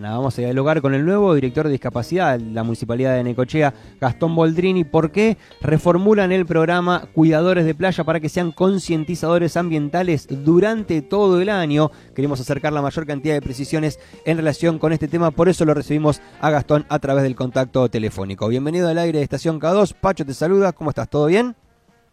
Vamos a dialogar con el nuevo director de discapacidad de la Municipalidad de Necochea, Gastón Boldrini. ¿Por qué reformulan el programa Cuidadores de Playa para que sean concientizadores ambientales durante todo el año? Queremos acercar la mayor cantidad de precisiones en relación con este tema, por eso lo recibimos a Gastón a través del contacto telefónico. Bienvenido al aire de Estación K2. Pacho te saluda, ¿cómo estás? ¿Todo bien?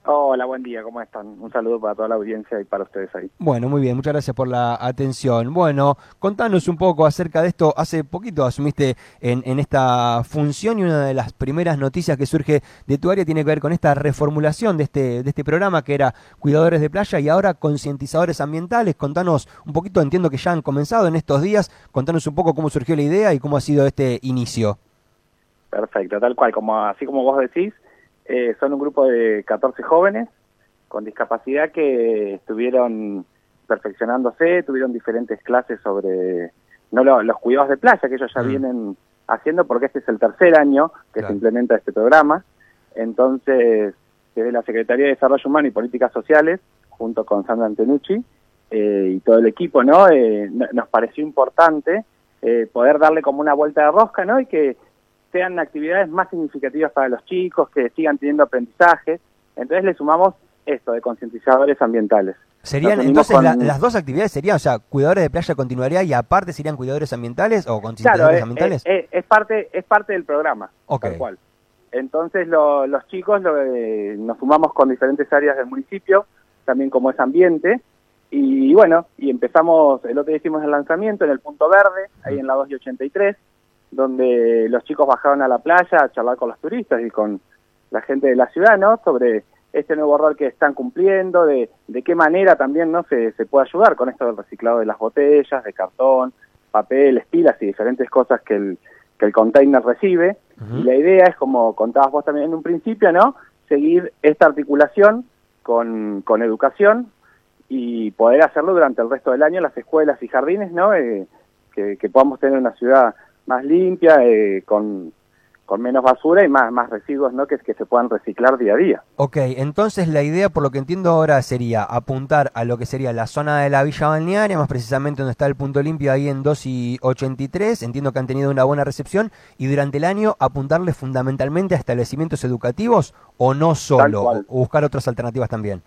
Hola, buen día, ¿cómo están? Un saludo para toda la audiencia y para ustedes ahí. Bueno, muy bien, muchas gracias por la atención. Bueno, contanos un poco acerca de esto. Hace poquito asumiste en, en, esta función y una de las primeras noticias que surge de tu área tiene que ver con esta reformulación de este, de este programa que era Cuidadores de Playa y ahora Concientizadores Ambientales. Contanos un poquito, entiendo que ya han comenzado en estos días, contanos un poco cómo surgió la idea y cómo ha sido este inicio. Perfecto, tal cual, como así como vos decís, eh, son un grupo de 14 jóvenes con discapacidad que estuvieron perfeccionándose, tuvieron diferentes clases sobre no los cuidados de playa que ellos ya mm. vienen haciendo porque este es el tercer año que se implementa este programa. Entonces, desde la Secretaría de Desarrollo Humano y Políticas Sociales, junto con Sandra Antenucci eh, y todo el equipo, ¿no? Eh, nos pareció importante eh, poder darle como una vuelta de rosca, ¿no? Y que sean actividades más significativas para los chicos, que sigan teniendo aprendizaje. Entonces le sumamos esto de concientizadores ambientales. ¿Serían entonces las dos actividades serían, o sea, cuidadores de playa continuaría y aparte serían cuidadores ambientales o concientizadores ambientales? Es, es, parte es parte del programa, tal cual. Entonces los chicos eh, nos sumamos con diferentes áreas del municipio, también como es ambiente, y bueno, y empezamos, el otro día hicimos el lanzamiento en el punto verde, ahí en la 2 y 83, donde los chicos bajaron a la playa a charlar con los turistas y con la gente de la ciudad, ¿no? Sobre este nuevo rol que están cumpliendo, de, de qué manera también no se, se puede ayudar con esto del reciclado de las botellas, de cartón, papel, pilas y diferentes cosas que el, que el container recibe. Y la idea es, como contabas vos también en un principio, ¿no? Seguir esta articulación con, con educación y poder hacerlo durante el resto del año en las escuelas y jardines, ¿no? Eh, que, que podamos tener una ciudad más limpia, eh, con, con menos basura y más, más residuos ¿no? que, que se puedan reciclar día a día. Ok, entonces la idea, por lo que entiendo ahora, sería apuntar a lo que sería la zona de la Villa Balnearia, más precisamente donde está el punto limpio ahí en 2 y 83. Entiendo que han tenido una buena recepción y durante el año apuntarle fundamentalmente a establecimientos educativos o no solo, o buscar otras alternativas también.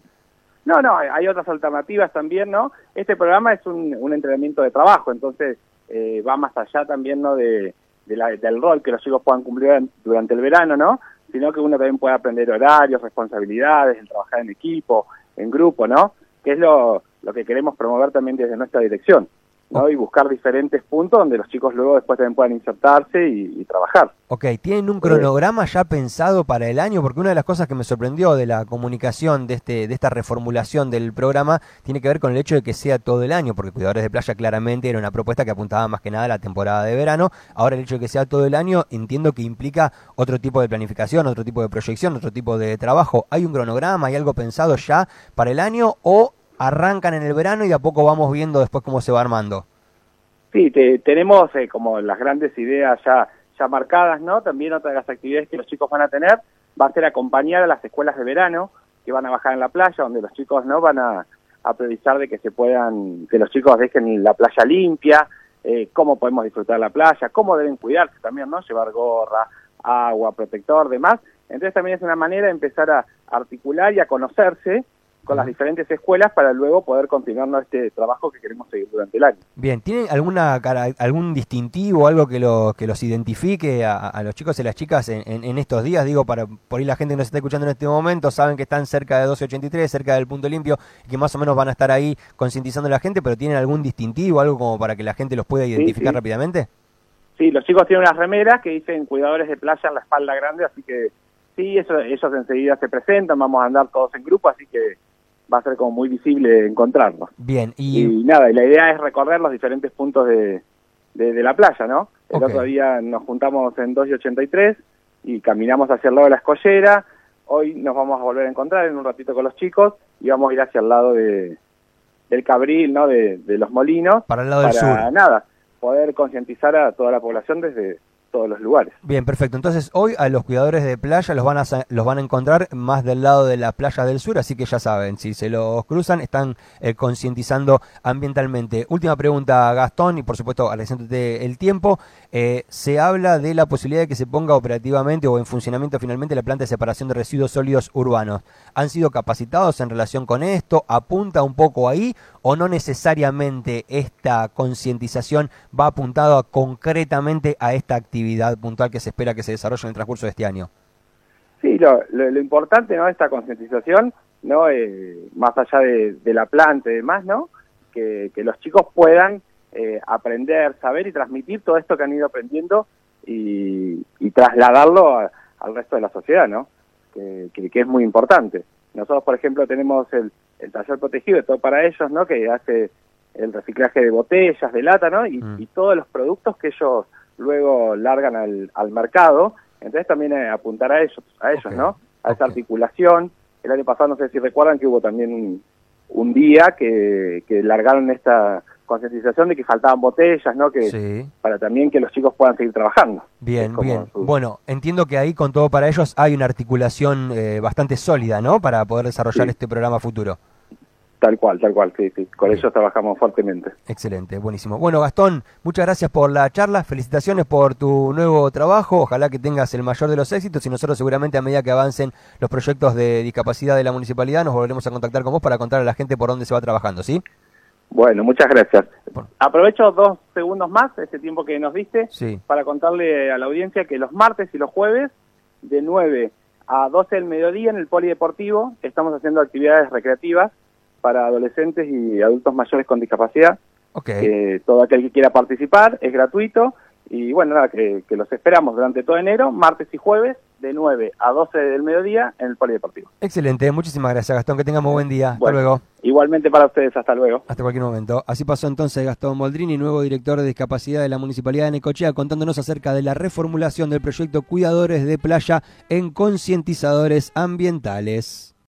No, no, hay otras alternativas también, ¿no? Este programa es un, un entrenamiento de trabajo, entonces eh, va más allá también ¿no? de, del rol que los chicos puedan cumplir durante el verano, ¿no? sino que uno también puede aprender horarios, responsabilidades, el trabajar en equipo, en grupo, ¿no? que es lo, lo que queremos promover también desde nuestra dirección. ¿No? y buscar diferentes puntos donde los chicos luego después también puedan insertarse y, trabajar. Ok, ¿tienen un cronograma ya pensado para el año? Porque una de las cosas que me sorprendió de la comunicación de, este, de esta reformulación del programa tiene que ver con el hecho de que sea todo el año, porque Cuidadores de Playa claramente era una propuesta que apuntaba más que nada a la temporada de verano. Ahora el hecho de que sea todo el año entiendo que implica otro tipo de planificación, otro tipo de proyección, otro tipo de trabajo. ¿Hay un cronograma, hay algo pensado ya para el año o arrancan en el verano y de a poco vamos viendo después cómo se va armando. Sí, tenemos eh, como las grandes ideas ya, ya marcadas, ¿no? También otra de las actividades que los chicos van a tener va a ser acompañar a las escuelas de verano que van a bajar en la playa, donde los chicos no van a, a de que se puedan, que los chicos dejen la playa limpia, eh, cómo podemos disfrutar la playa, cómo deben cuidarse también, ¿no? Llevar gorra, agua, protector, demás. Entonces también es una manera de empezar a articular y a conocerse con las diferentes escuelas para luego poder continuar este trabajo que queremos seguir durante el año. Bien, ¿tienen alguna algún distintivo, algo que, lo, que los identifique a, los chicos y las chicas en, estos días? Digo, para por ahí la gente que nos está escuchando en este momento saben que están cerca de 1283, cerca del punto limpio, y que más o menos van a estar ahí concientizando a la gente, pero ¿tienen algún distintivo, algo como para que la gente los pueda identificar rápidamente? Sí, los chicos tienen unas remeras que dicen cuidadores de playa en la espalda grande, así que sí, eso, ellos enseguida se presentan, vamos a andar todos en grupo, así que va a ser como muy visible encontrarnos. Bien, y... nada, y la idea es recorrer los diferentes puntos de, de, la playa, ¿no? El otro día nos juntamos en 2 y 83 y caminamos hacia el lado de la escollera, hoy nos vamos a volver a encontrar en un ratito con los chicos y vamos a ir hacia el lado de, del Cabril, ¿no? De, los molinos. Para el lado del sur. nada, poder concientizar a toda la población desde todos los lugares. Bien, perfecto. Entonces hoy a los cuidadores de playa los van a los van a encontrar más del lado de la playa del sur, así que ya saben, si se los cruzan están eh, concientizando ambientalmente. Última pregunta, Gastón, y por supuesto agradeciéndote el tiempo. Eh, se habla de la posibilidad de que se ponga operativamente o en funcionamiento finalmente la planta de separación de residuos sólidos urbanos. ¿Han sido capacitados en relación con esto? ¿Apunta un poco ahí o no necesariamente esta concientización va apuntado concretamente a esta actividad puntual que se espera que se desarrolle en el transcurso de este año? Sí, lo, lo, importante, ¿no? Esta concientización, ¿no? Eh, más allá de, la planta y demás, ¿no? Que, los chicos puedan eh, aprender, saber y transmitir todo esto que han ido aprendiendo y, trasladarlo al resto de la sociedad, ¿no? Que, que, es muy importante. Nosotros, por ejemplo, tenemos el, el taller protegido, todo para ellos, ¿no? Que hace el reciclaje de botellas, de lata, ¿no? Y, mm. todos los productos que ellos luego largan al, al mercado. Entonces también eh, apuntar a ellos, a ellos, ¿no? A esa articulación. El año pasado, no sé si recuerdan que hubo también un, un día que, que largaron esta concientización de que faltaban botellas, ¿no? Que para también que los chicos puedan seguir trabajando. Bien, bien. Bueno, entiendo que ahí con todo para ellos hay una articulación eh, bastante sólida, ¿no? Para poder desarrollar este programa futuro. Tal cual, tal cual, sí, sí. Con ellos trabajamos fuertemente. Excelente, buenísimo. Bueno, Gastón, muchas gracias por la charla, felicitaciones por tu nuevo trabajo, ojalá que tengas el mayor de los éxitos y nosotros seguramente a medida que avancen los proyectos de discapacidad de la municipalidad nos volveremos a contactar con vos para contar a la gente por dónde se va trabajando, ¿sí? Bueno, muchas gracias. Aprovecho dos segundos más, este tiempo que nos diste, para contarle a la audiencia que los martes y los jueves, de 9 a 12 del mediodía en el Polideportivo, estamos haciendo actividades recreativas para adolescentes y adultos mayores con discapacidad. Okay. todo aquel que quiera participar es gratuito y bueno, nada, que, los esperamos durante todo enero, martes y jueves, de 9 a 12 del mediodía en el Polideportivo. Excelente, muchísimas gracias Gastón, que tengamos buen día. hasta luego. Igualmente para ustedes, hasta luego. Hasta cualquier momento. Así pasó entonces Gastón Moldrini, nuevo director de discapacidad de la Municipalidad de Necochea, contándonos acerca de la reformulación del proyecto Cuidadores de Playa en concientizadores ambientales.